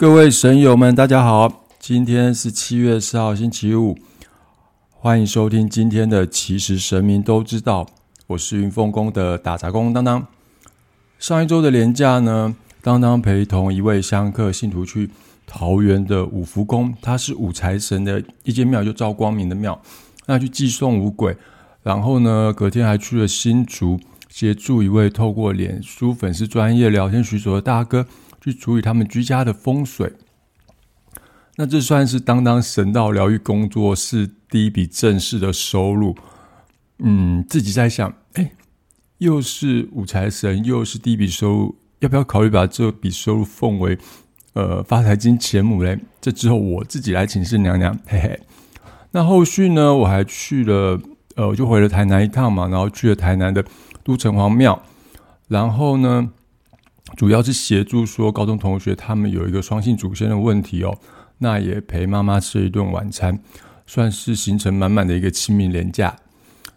各位神友们，大家好！今天是七月四号，星期五，欢迎收听今天的《其实神明都知道》。我是云凤宫的打杂工当当。上一周的连假呢，当当陪同一位香客信徒去桃园的五福宫，它是五财神的一间庙，就赵光明的庙，那去祭送五鬼。然后呢，隔天还去了新竹，协助一位透过脸书粉丝专业聊天许所的大哥。去处理他们居家的风水，那这算是当当神道疗愈工作室第一笔正式的收入。嗯，自己在想，哎，又是五财神，又是第一笔收入，要不要考虑把这笔收入奉为呃发财金钱母嘞？这之后我自己来请示娘娘，嘿嘿。那后续呢，我还去了，呃，我就回了台南一趟嘛，然后去了台南的都城隍庙，然后呢。主要是协助说高中同学他们有一个双性祖先的问题哦，那也陪妈妈吃一顿晚餐，算是行程满满的一个清明连假。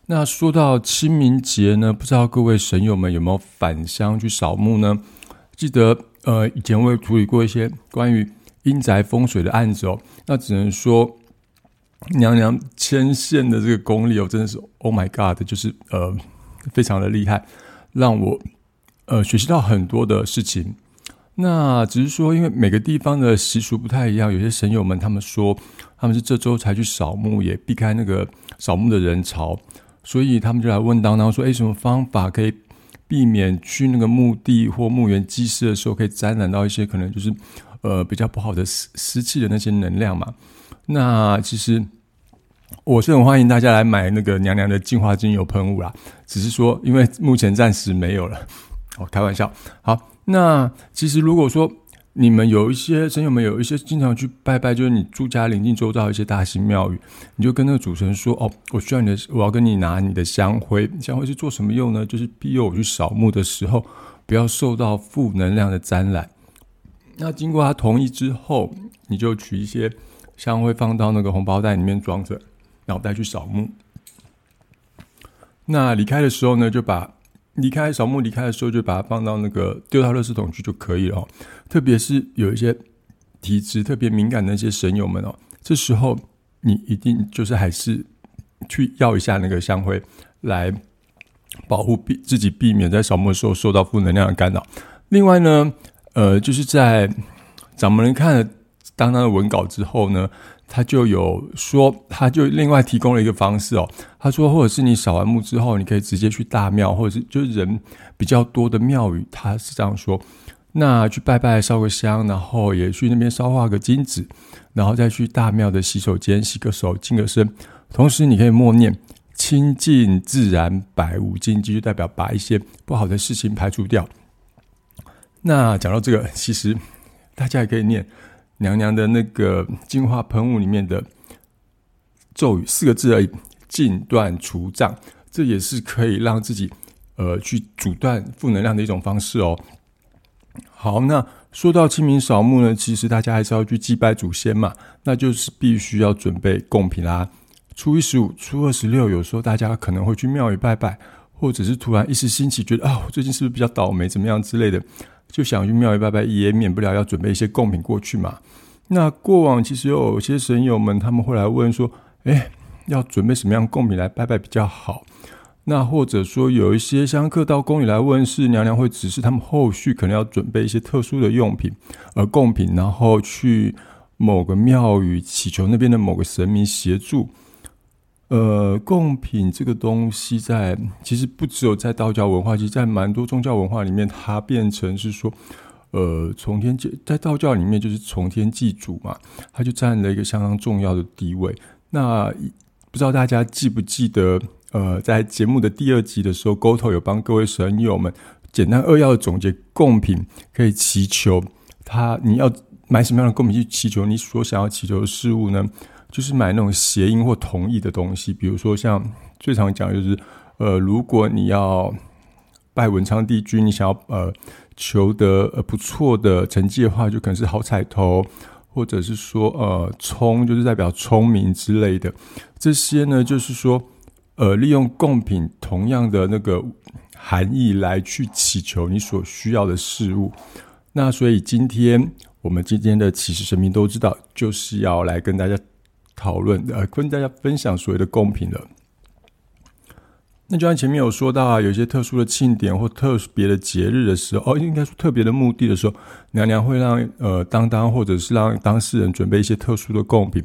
那说到清明节呢，不知道各位神友们有没有返乡去扫墓呢？记得呃以前我也处理过一些关于阴宅风水的案子哦，那只能说娘娘牵线的这个功力哦，真的是 Oh my God，就是呃非常的厉害，让我。呃，学习到很多的事情。那只是说，因为每个地方的习俗不太一样，有些神友们他们说他们是这周才去扫墓，也避开那个扫墓的人潮，所以他们就来问当当说：“哎，什么方法可以避免去那个墓地或墓园祭祀的时候，可以沾染到一些可能就是呃比较不好的湿湿气的那些能量嘛？”那其实我是很欢迎大家来买那个娘娘的净化精油喷雾啦，只是说因为目前暂时没有了。哦，开玩笑。好，那其实如果说你们有一些神友们有一些经常去拜拜，就是你住家临近周遭一些大型庙宇，你就跟那个主持人说：“哦，我需要你的，我要跟你拿你的香灰。香灰是做什么用呢？就是庇佑我去扫墓的时候，不要受到负能量的沾染。那经过他同意之后，你就取一些香灰放到那个红包袋里面装着，然后带去扫墓。那离开的时候呢，就把。离开扫墓离开的时候，就把它放到那个丢到垃圾桶去就可以了哦。特别是有一些体质特别敏感的那些神友们哦，这时候你一定就是还是去要一下那个香灰来保护避自己，避免在扫墓的时候受到负能量的干扰。另外呢，呃，就是在掌门人看了当当的文稿之后呢。他就有说，他就另外提供了一个方式哦。他说，或者是你扫完墓之后，你可以直接去大庙，或者是就是人比较多的庙宇，他是这样说。那去拜拜，烧个香，然后也去那边烧化个金纸，然后再去大庙的洗手间洗个手、净个身。同时，你可以默念“清净自然，百无禁忌”，就代表把一些不好的事情排除掉。那讲到这个，其实大家也可以念。娘娘的那个净化喷雾里面的咒语四个字而已，禁断除障，这也是可以让自己呃去阻断负能量的一种方式哦。好，那说到清明扫墓呢，其实大家还是要去祭拜祖先嘛，那就是必须要准备贡品啦。初一十五、初二十六，有时候大家可能会去庙宇拜拜，或者是突然一时兴起，觉得啊，我最近是不是比较倒霉，怎么样之类的。就想去庙宇拜拜，也免不了要准备一些贡品过去嘛。那过往其实有些神友们他们会来问说：“哎，要准备什么样贡品来拜拜比较好？”那或者说有一些香客到宫里来问，是娘娘会指示他们后续可能要准备一些特殊的用品，而贡品，然后去某个庙宇祈求那边的某个神明协助。呃，贡品这个东西，在其实不只有在道教文化，其实在蛮多宗教文化里面，它变成是说，呃，从天祭，在道教里面就是从天祭祖嘛，它就占了一个相当重要的地位。那不知道大家记不记得，呃，在节目的第二集的时候，沟头有帮各位神友们简单扼要的总结贡品可以祈求他，你要买什么样的贡品去祈求你所想要祈求的事物呢？就是买那种谐音或同义的东西，比如说像最常讲就是，呃，如果你要拜文昌帝君，你想要呃求得呃不错的成绩的话，就可能是好彩头，或者是说呃聪，就是代表聪明之类的。这些呢，就是说呃利用贡品同样的那个含义来去祈求你所需要的事物。那所以今天我们今天的其实神明都知道，就是要来跟大家讨论，呃，跟大家分享所谓的贡品了。那就像前面有说到啊，有一些特殊的庆典或特别的节日的时候，哦，应该说特别的目的的时候，娘娘会让呃当当或者是让当事人准备一些特殊的贡品。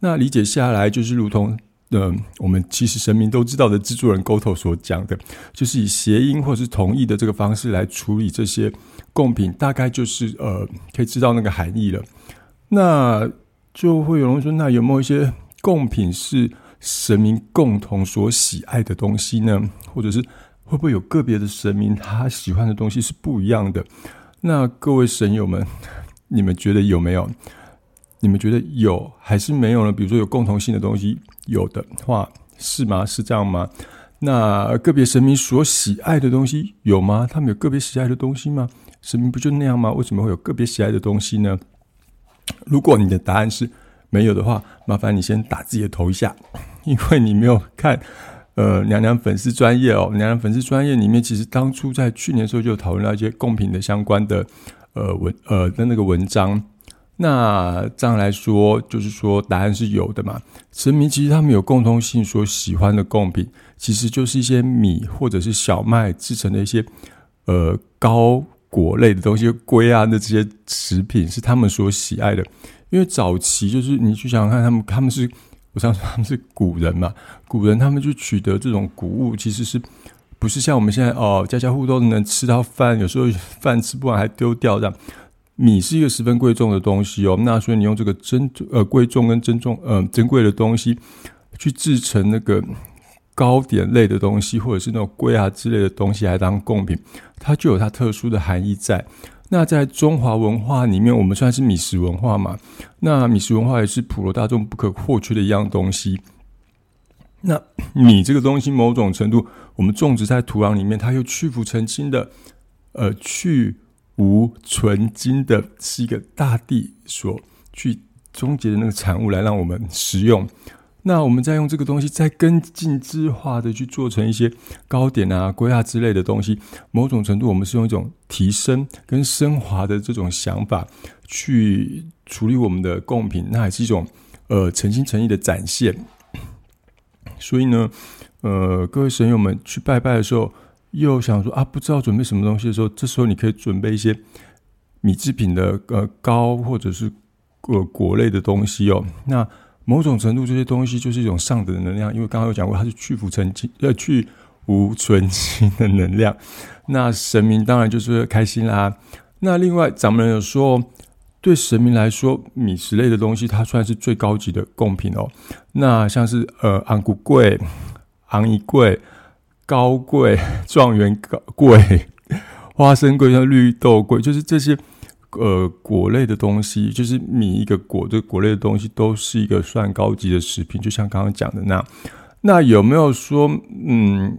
那理解下来，就是如同呃我们其实神明都知道的制作人沟头所讲的，就是以谐音或是同意的这个方式来处理这些贡品，大概就是呃可以知道那个含义了。那就会有人说，那有没有一些贡品是？神明共同所喜爱的东西呢，或者是会不会有个别的神明他喜欢的东西是不一样的？那各位神友们，你们觉得有没有？你们觉得有还是没有呢？比如说有共同性的东西，有的话是吗？是这样吗？那个别神明所喜爱的东西有吗？他们有个别喜爱的东西吗？神明不就那样吗？为什么会有个别喜爱的东西呢？如果你的答案是没有的话，麻烦你先打自己的头一下。因为你没有看，呃，娘娘粉丝专业哦，娘娘粉丝专业里面，其实当初在去年的时候就讨论到一些贡品的相关的，呃文呃的那个文章。那这样来说，就是说答案是有的嘛。神明其实他们有共通性，所喜欢的贡品，其实就是一些米或者是小麦制成的一些呃高果类的东西，龟啊的这些食品是他们所喜爱的。因为早期就是你去想想看，他们他们是。我想说他们是古人嘛，古人他们去取得这种谷物，其实是不是像我们现在哦，家家户户都能吃到饭，有时候饭吃不完还丢掉这样。米是一个十分贵重的东西哦，那所以你用这个珍呃贵重跟珍重呃珍贵的东西去制成那个糕点类的东西，或者是那种龟啊之类的东西来当贡品，它就有它特殊的含义在。那在中华文化里面，我们算是米食文化嘛？那米食文化也是普罗大众不可或缺的一样东西。那米这个东西，某种程度，我们种植在土壤里面，它又去腐成精的，呃，去无存金的，是一个大地所去终结的那个产物，来让我们食用。那我们再用这个东西，再更进制化的去做成一些糕点啊、龟啊之类的东西。某种程度，我们是用一种提升跟升华的这种想法去处理我们的贡品，那还是一种呃诚心诚意的展现。所以呢，呃，各位神友们去拜拜的时候，又想说啊，不知道准备什么东西的时候，这时候你可以准备一些米制品的呃糕或者是呃果类的东西哦。那某种程度，这些东西就是一种上等的能量，因为刚刚有讲过，它是去腐成精、呃去无存精的能量。那神明当然就是开心啦。那另外，咱们有说，对神明来说，米食类的东西，它算是最高级的贡品哦。那像是呃昂古贵、昂一贵、高贵、状元高贵、花生贵、像绿豆贵，就是这些。呃，果类的东西，就是米一个果，这果类的东西都是一个算高级的食品，就像刚刚讲的那样。那有没有说，嗯，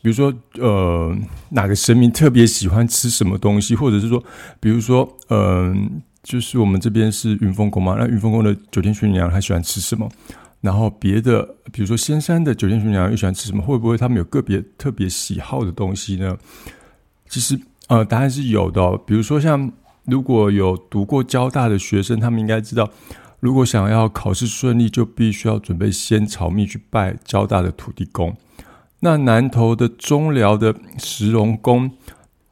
比如说，呃，哪个神明特别喜欢吃什么东西，或者是说，比如说，嗯，就是我们这边是云峰宫嘛，那云峰宫的九天玄女娘她喜欢吃什么？然后别的，比如说仙山的九天玄女娘又喜欢吃什么？会不会他们有个别特别喜好的东西呢？其实，呃，答案是有的，比如说像。如果有读过交大的学生，他们应该知道，如果想要考试顺利，就必须要准备仙草蜜去拜交大的土地公。那南投的中寮的石龙宫，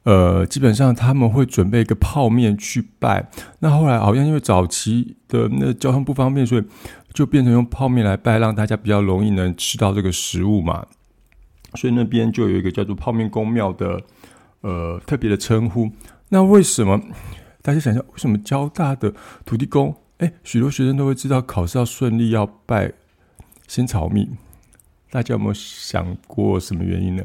呃，基本上他们会准备一个泡面去拜。那后来好像因为早期的那交通不方便，所以就变成用泡面来拜，让大家比较容易能吃到这个食物嘛。所以那边就有一个叫做泡面公庙的，呃，特别的称呼。那为什么？大家想想，为什么交大的土地公？哎，许多学生都会知道，考试要顺利要拜仙草蜜。大家有没有想过什么原因呢？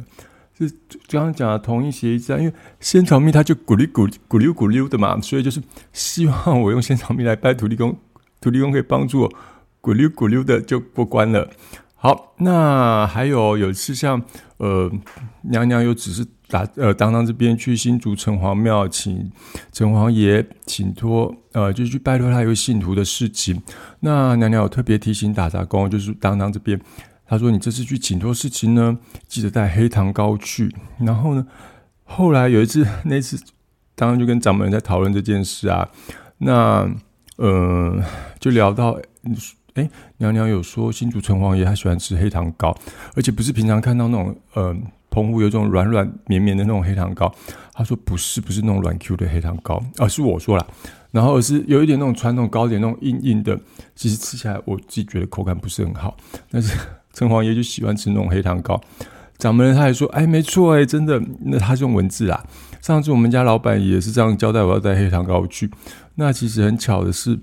是刚刚讲的同一协议，因为仙草蜜它就咕噜咕咕溜咕溜的嘛，所以就是希望我用仙草蜜来拜土地公，土地公可以帮助我咕溜咕溜的就过关了。好，那还有有一次像呃娘娘又只是。打呃，当当这边去新竹城隍庙，请城隍爷请托，呃，就去拜托他一位信徒的事情。那娘娘有特别提醒打杂工，就是当当这边，他说你这次去请托事情呢，记得带黑糖糕去。然后呢，后来有一次那次当然就跟掌门人在讨论这件事啊。那呃，就聊到，哎，娘娘有说新竹城隍爷他喜欢吃黑糖糕，而且不是平常看到那种呃，澎湖有种软软绵绵的那种黑糖糕。他说不是，不是那种软 Q 的黑糖糕，而是我说了，然后是有一点那种传统糕点那种硬硬的，其实吃起来我自己觉得口感不是很好。但是城隍爷就喜欢吃那种黑糖糕。掌门人他还说：“哎，没错，哎，真的，那他是用文字啊。上次我们家老板也是这样交代，我要带黑糖糕去。那其实很巧的是，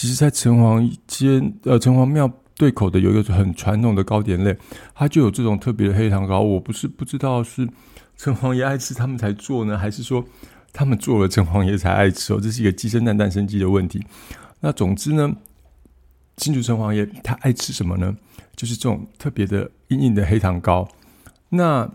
其实，在城隍街呃城隍庙对口的有一个很传统的糕点类，它就有这种特别的黑糖糕。我不是不知道是城隍爷爱吃他们才做呢，还是说他们做了城隍爷才爱吃哦？这是一个鸡生蛋蛋生鸡的问题。那总之呢，新竹城隍爷他爱吃什么呢？就是这种特别的硬硬的黑糖糕。”那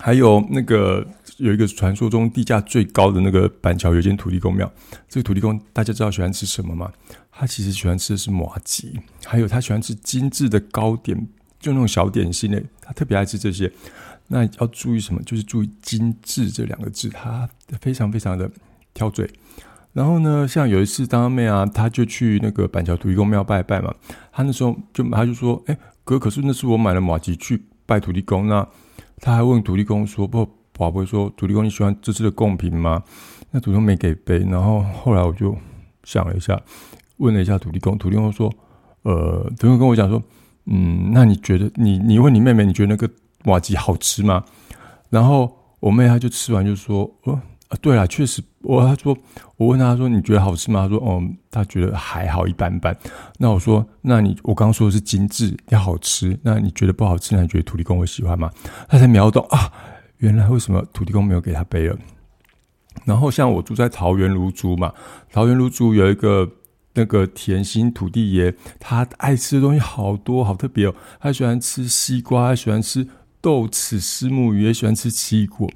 还有那个有一个传说中地价最高的那个板桥有一间土地公庙，这个土地公大家知道喜欢吃什么吗？他其实喜欢吃的是麻吉，还有他喜欢吃精致的糕点，就那种小点心类，他特别爱吃这些。那要注意什么？就是注意“精致”这两个字，他非常非常的挑嘴。然后呢，像有一次当妹啊，他就去那个板桥土地公庙拜拜嘛，他那时候就他就说：“哎哥，可是那是我买了马吉去。”拜土地公，那他还问土地公说：“不，宝贝说土地公你喜欢这次的贡品吗？”那土地公没给杯。然后后来我就想了一下，问了一下土地公，土地公说：“呃，土地公跟我讲说，嗯，那你觉得你你问你妹妹，你觉得那个瓦吉好吃吗？”然后我妹她就吃完就说：“呃。”对啊，确实，我他说，我问他说，你觉得好吃吗？他说，哦，他觉得还好，一般般。那我说，那你我刚刚说的是精致要好吃，那你觉得不好吃？那你觉得土地公会喜欢吗？他才秒懂啊，原来为什么土地公没有给他背了。然后像我住在桃园芦竹嘛，桃园芦竹有一个那个甜心土地爷，他爱吃的东西好多，好特别哦。他喜欢吃西瓜，他喜欢吃豆豉丝木鱼，也喜欢吃奇异果。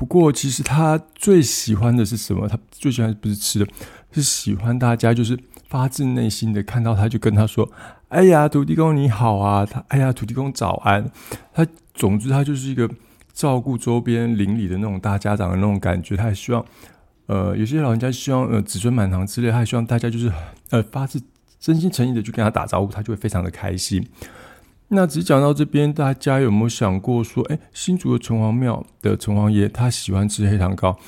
不过，其实他最喜欢的是什么？他最喜欢不是吃的，是喜欢大家就是发自内心的看到他，就跟他说：“哎呀，土地公你好啊！”他“哎呀，土地公早安。”他总之他就是一个照顾周边邻里的那种大家长的那种感觉。他也希望，呃，有些老人家希望呃子孙满堂之类，他也希望大家就是呃发自真心诚意的去跟他打招呼，他就会非常的开心。那只讲到这边，大家有没有想过说，哎，新竹的城隍庙的城隍爷他喜欢吃黑糖糕，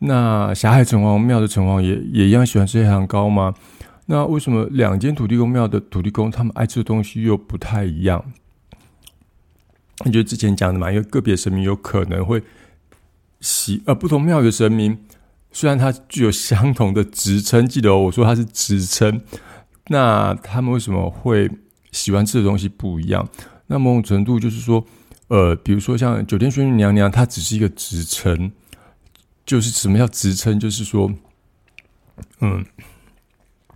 那霞海城隍庙的城隍爷也一样喜欢吃黑糖糕吗？那为什么两间土地公庙的土地公他们爱吃的东西又不太一样？你就之前讲的嘛，因为个别神明有可能会喜，呃，不同庙的神明虽然他具有相同的职称，记得我说他是职称，那他们为什么会？喜欢吃的东西不一样，那某种程度就是说，呃，比如说像九天玄女娘娘，她只是一个职称，就是什么叫职称？就是说，嗯，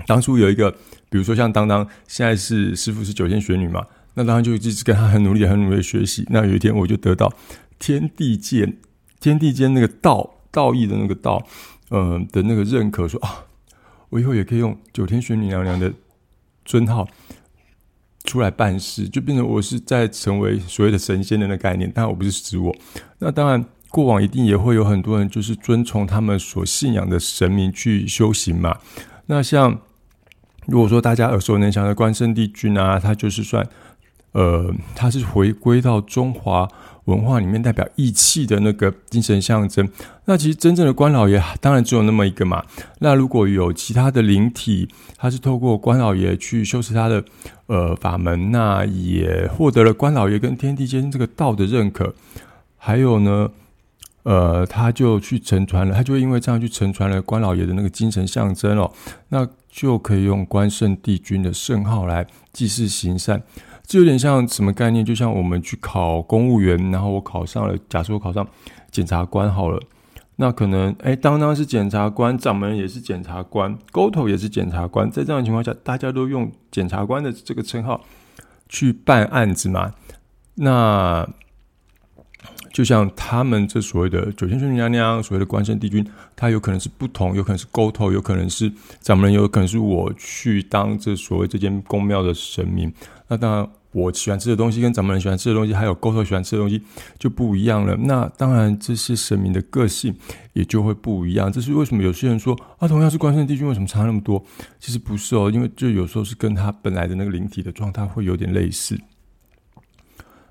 当初有一个，比如说像当当，现在是师傅是九天玄女嘛，那当然就一直跟他很努力、很努力学习。那有一天我就得到天地间、天地间那个道道义的那个道，嗯的那个认可，说啊，我以后也可以用九天玄女娘娘的尊号。出来办事，就变成我是在成为所谓的神仙人的概念，但我不是指我。那当然，过往一定也会有很多人就是遵从他们所信仰的神明去修行嘛。那像如果说大家耳熟能详的关圣帝君啊，他就是算，呃，他是回归到中华。文化里面代表义气的那个精神象征，那其实真正的关老爷当然只有那么一个嘛。那如果有其他的灵体，他是透过关老爷去修持他的呃法门，那也获得了关老爷跟天地间这个道的认可。还有呢，呃，他就去承传了，他就会因为这样去承传了关老爷的那个精神象征哦，那就可以用关圣帝君的圣号来祭祀行善。这有点像什么概念？就像我们去考公务员，然后我考上了，假设我考上检察官好了，那可能哎，当当是检察官，掌门也是检察官，沟头也是检察官，在这样情况下，大家都用检察官的这个称号去办案子嘛？那就像他们这所谓的九天玄女娘娘，所谓的关圣帝君，他有可能是不同，有可能是沟头，有可能是掌门人，有可能是我去当这所谓这间宫庙的神明。那当然，我喜欢吃的东西跟掌门人喜欢吃的东西，还有沟头喜欢吃的东西就不一样了。那当然，这些神明的个性也就会不一样。这是为什么有些人说啊，同样是关圣帝君，为什么差那么多？其实不是哦，因为就有时候是跟他本来的那个灵体的状态会有点类似。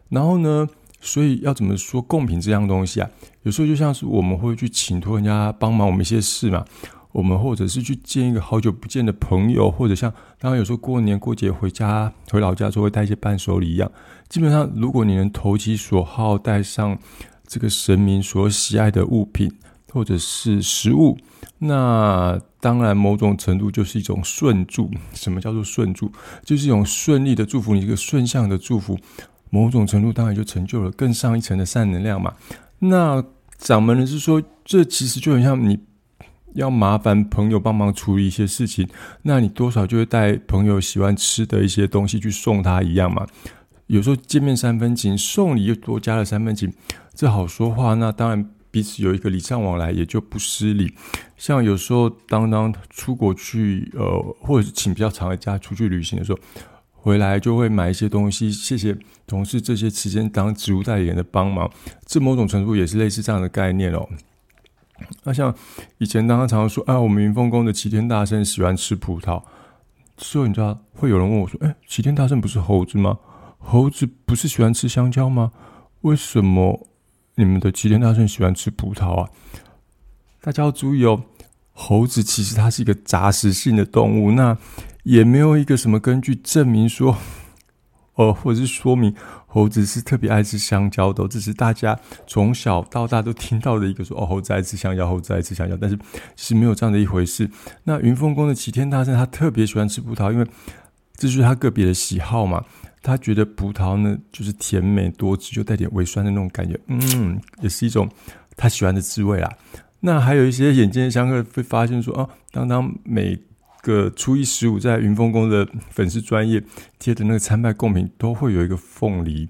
然后呢，所以要怎么说贡品这样东西啊？有时候就像是我们会去请托人家帮忙我们一些事嘛。我们或者是去见一个好久不见的朋友，或者像刚刚有时候过年过节回家回老家时候会带一些伴手礼一样。基本上，如果你能投其所好，带上这个神明所喜爱的物品或者是食物，那当然某种程度就是一种顺祝。什么叫做顺祝？就是一种顺利的祝福，你一个顺向的祝福。某种程度当然就成就了更上一层的善能量嘛。那掌门人是说，这其实就很像你。要麻烦朋友帮忙处理一些事情，那你多少就会带朋友喜欢吃的一些东西去送他一样嘛。有时候见面三分情，送礼又多加了三分情，这好说话。那当然彼此有一个礼尚往来，也就不失礼。像有时候当当出国去，呃，或者是请比较长的假出去旅行的时候，回来就会买一些东西，谢谢同事这些期间当植物代言的帮忙。这某种程度也是类似这样的概念哦。那像以前，当他常常说：“啊，我们云峰宫的齐天大圣喜欢吃葡萄。”所以你知道，会有人问我说：“哎，齐天大圣不是猴子吗？猴子不是喜欢吃香蕉吗？为什么你们的齐天大圣喜欢吃葡萄啊？”大家要注意哦，猴子其实它是一个杂食性的动物，那也没有一个什么根据证明说。哦，或者是说明猴子是特别爱吃香蕉的，这是大家从小到大都听到的一个说哦，猴子爱吃香蕉，猴子爱吃香蕉，但是是没有这样的一回事。那云峰宫的齐天大圣他特别喜欢吃葡萄，因为这就是他个别的喜好嘛。他觉得葡萄呢就是甜美多汁，就带点微酸的那种感觉，嗯，也是一种他喜欢的滋味啦。那还有一些眼尖的香客会发现说，哦，当当每。个初一十五在云峰宫的粉丝专业贴的那个参拜贡品都会有一个凤梨，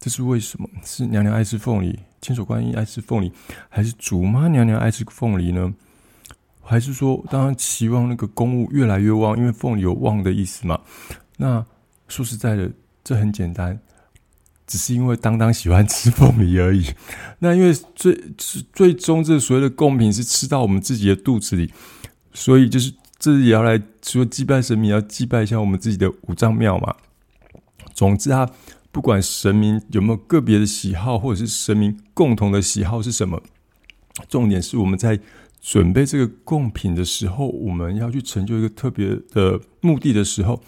这是为什么？是娘娘爱吃凤梨，千手观音爱吃凤梨，还是祖妈娘娘爱吃凤梨呢？还是说，当然期望那个公务越来越旺，因为凤梨有旺的意思嘛？那说实在的，这很简单，只是因为当当喜欢吃凤梨而已。那因为最最终这所谓的贡品是吃到我们自己的肚子里，所以就是。这也要来说祭拜神明，要祭拜一下我们自己的五脏庙嘛。总之啊，不管神明有没有个别的喜好，或者是神明共同的喜好是什么，重点是我们在准备这个贡品的时候，我们要去成就一个特别的目的的时候，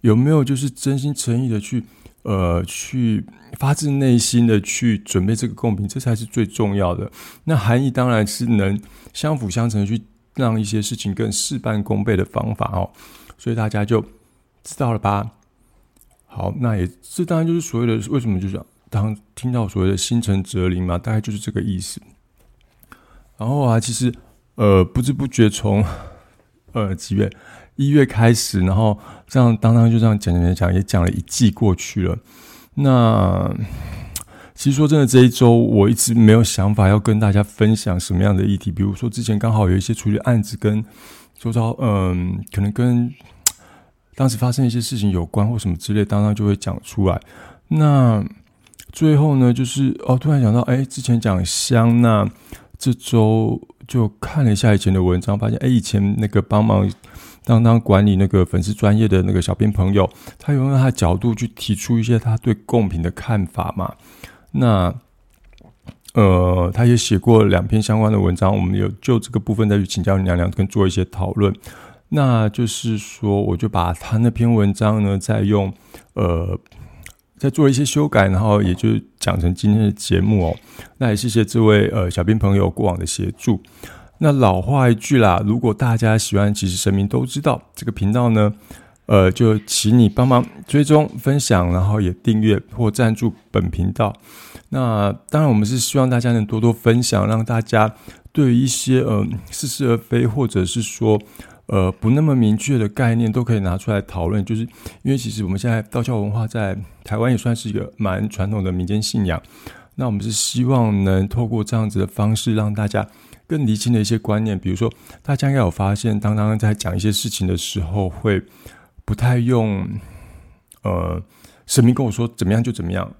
有没有就是真心诚意的去呃去发自内心的去准备这个贡品，这才是最重要的。那含义当然是能相辅相成去。让一些事情更事半功倍的方法哦，所以大家就知道了吧？好，那也这当然就是所谓的为什么就是当听到所谓的心诚则灵嘛，大概就是这个意思。然后啊，其实呃不知不觉从呃几月一月开始，然后这样当当就这样讲讲讲，也讲了一季过去了，那。其实说真的，这一周我一直没有想法要跟大家分享什么样的议题。比如说，之前刚好有一些处理案子跟周遭，嗯，可能跟当时发生一些事情有关或什么之类，当当就会讲出来。那最后呢，就是哦，突然想到，哎，之前讲香，那这周就看了一下以前的文章，发现，哎，以前那个帮忙当当管理那个粉丝专业的那个小编朋友，他有用他的角度去提出一些他对贡品的看法嘛。那，呃，他也写过两篇相关的文章，我们有就这个部分再去请教娘娘，跟做一些讨论。那就是说，我就把他那篇文章呢，再用呃，再做一些修改，然后也就讲成今天的节目哦。那也谢谢这位呃小编朋友过往的协助。那老话一句啦，如果大家喜欢，其实神明都知道这个频道呢。呃，就请你帮忙追踪、分享，然后也订阅或赞助本频道。那当然，我们是希望大家能多多分享，让大家对于一些呃似是而非，或者是说呃不那么明确的概念，都可以拿出来讨论。就是因为其实我们现在道教文化在台湾也算是一个蛮传统的民间信仰。那我们是希望能透过这样子的方式，让大家更理清的一些观念。比如说，大家应该有发现，当当在讲一些事情的时候，会不太用，呃，神明跟我说怎么样就怎么样，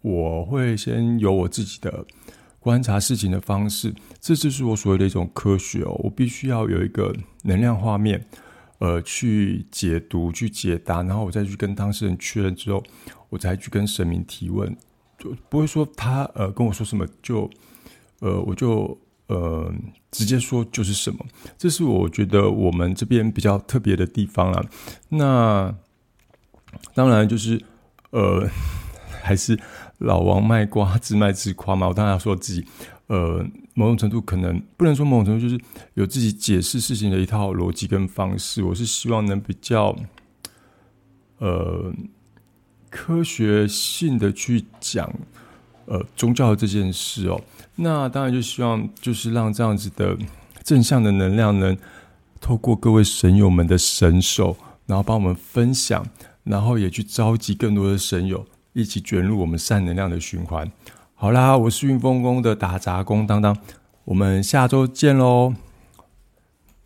我会先有我自己的观察事情的方式，这就是我所谓的一种科学哦。我必须要有一个能量画面，呃，去解读、去解答，然后我再去跟当事人确认之后，我才去跟神明提问，就不会说他呃跟我说什么就呃我就。呃，直接说就是什么，这是我觉得我们这边比较特别的地方了。那当然就是呃，还是老王卖瓜自卖自夸嘛。我当然要说自己，呃，某种程度可能不能说某种程度，就是有自己解释事情的一套逻辑跟方式。我是希望能比较呃科学性的去讲呃宗教这件事哦。那当然就希望，就是让这样子的正向的能量，能透过各位神友们的神手，然后帮我们分享，然后也去召集更多的神友，一起卷入我们善能量的循环。好啦，我是运丰宫的打杂工当当，我们下周见喽。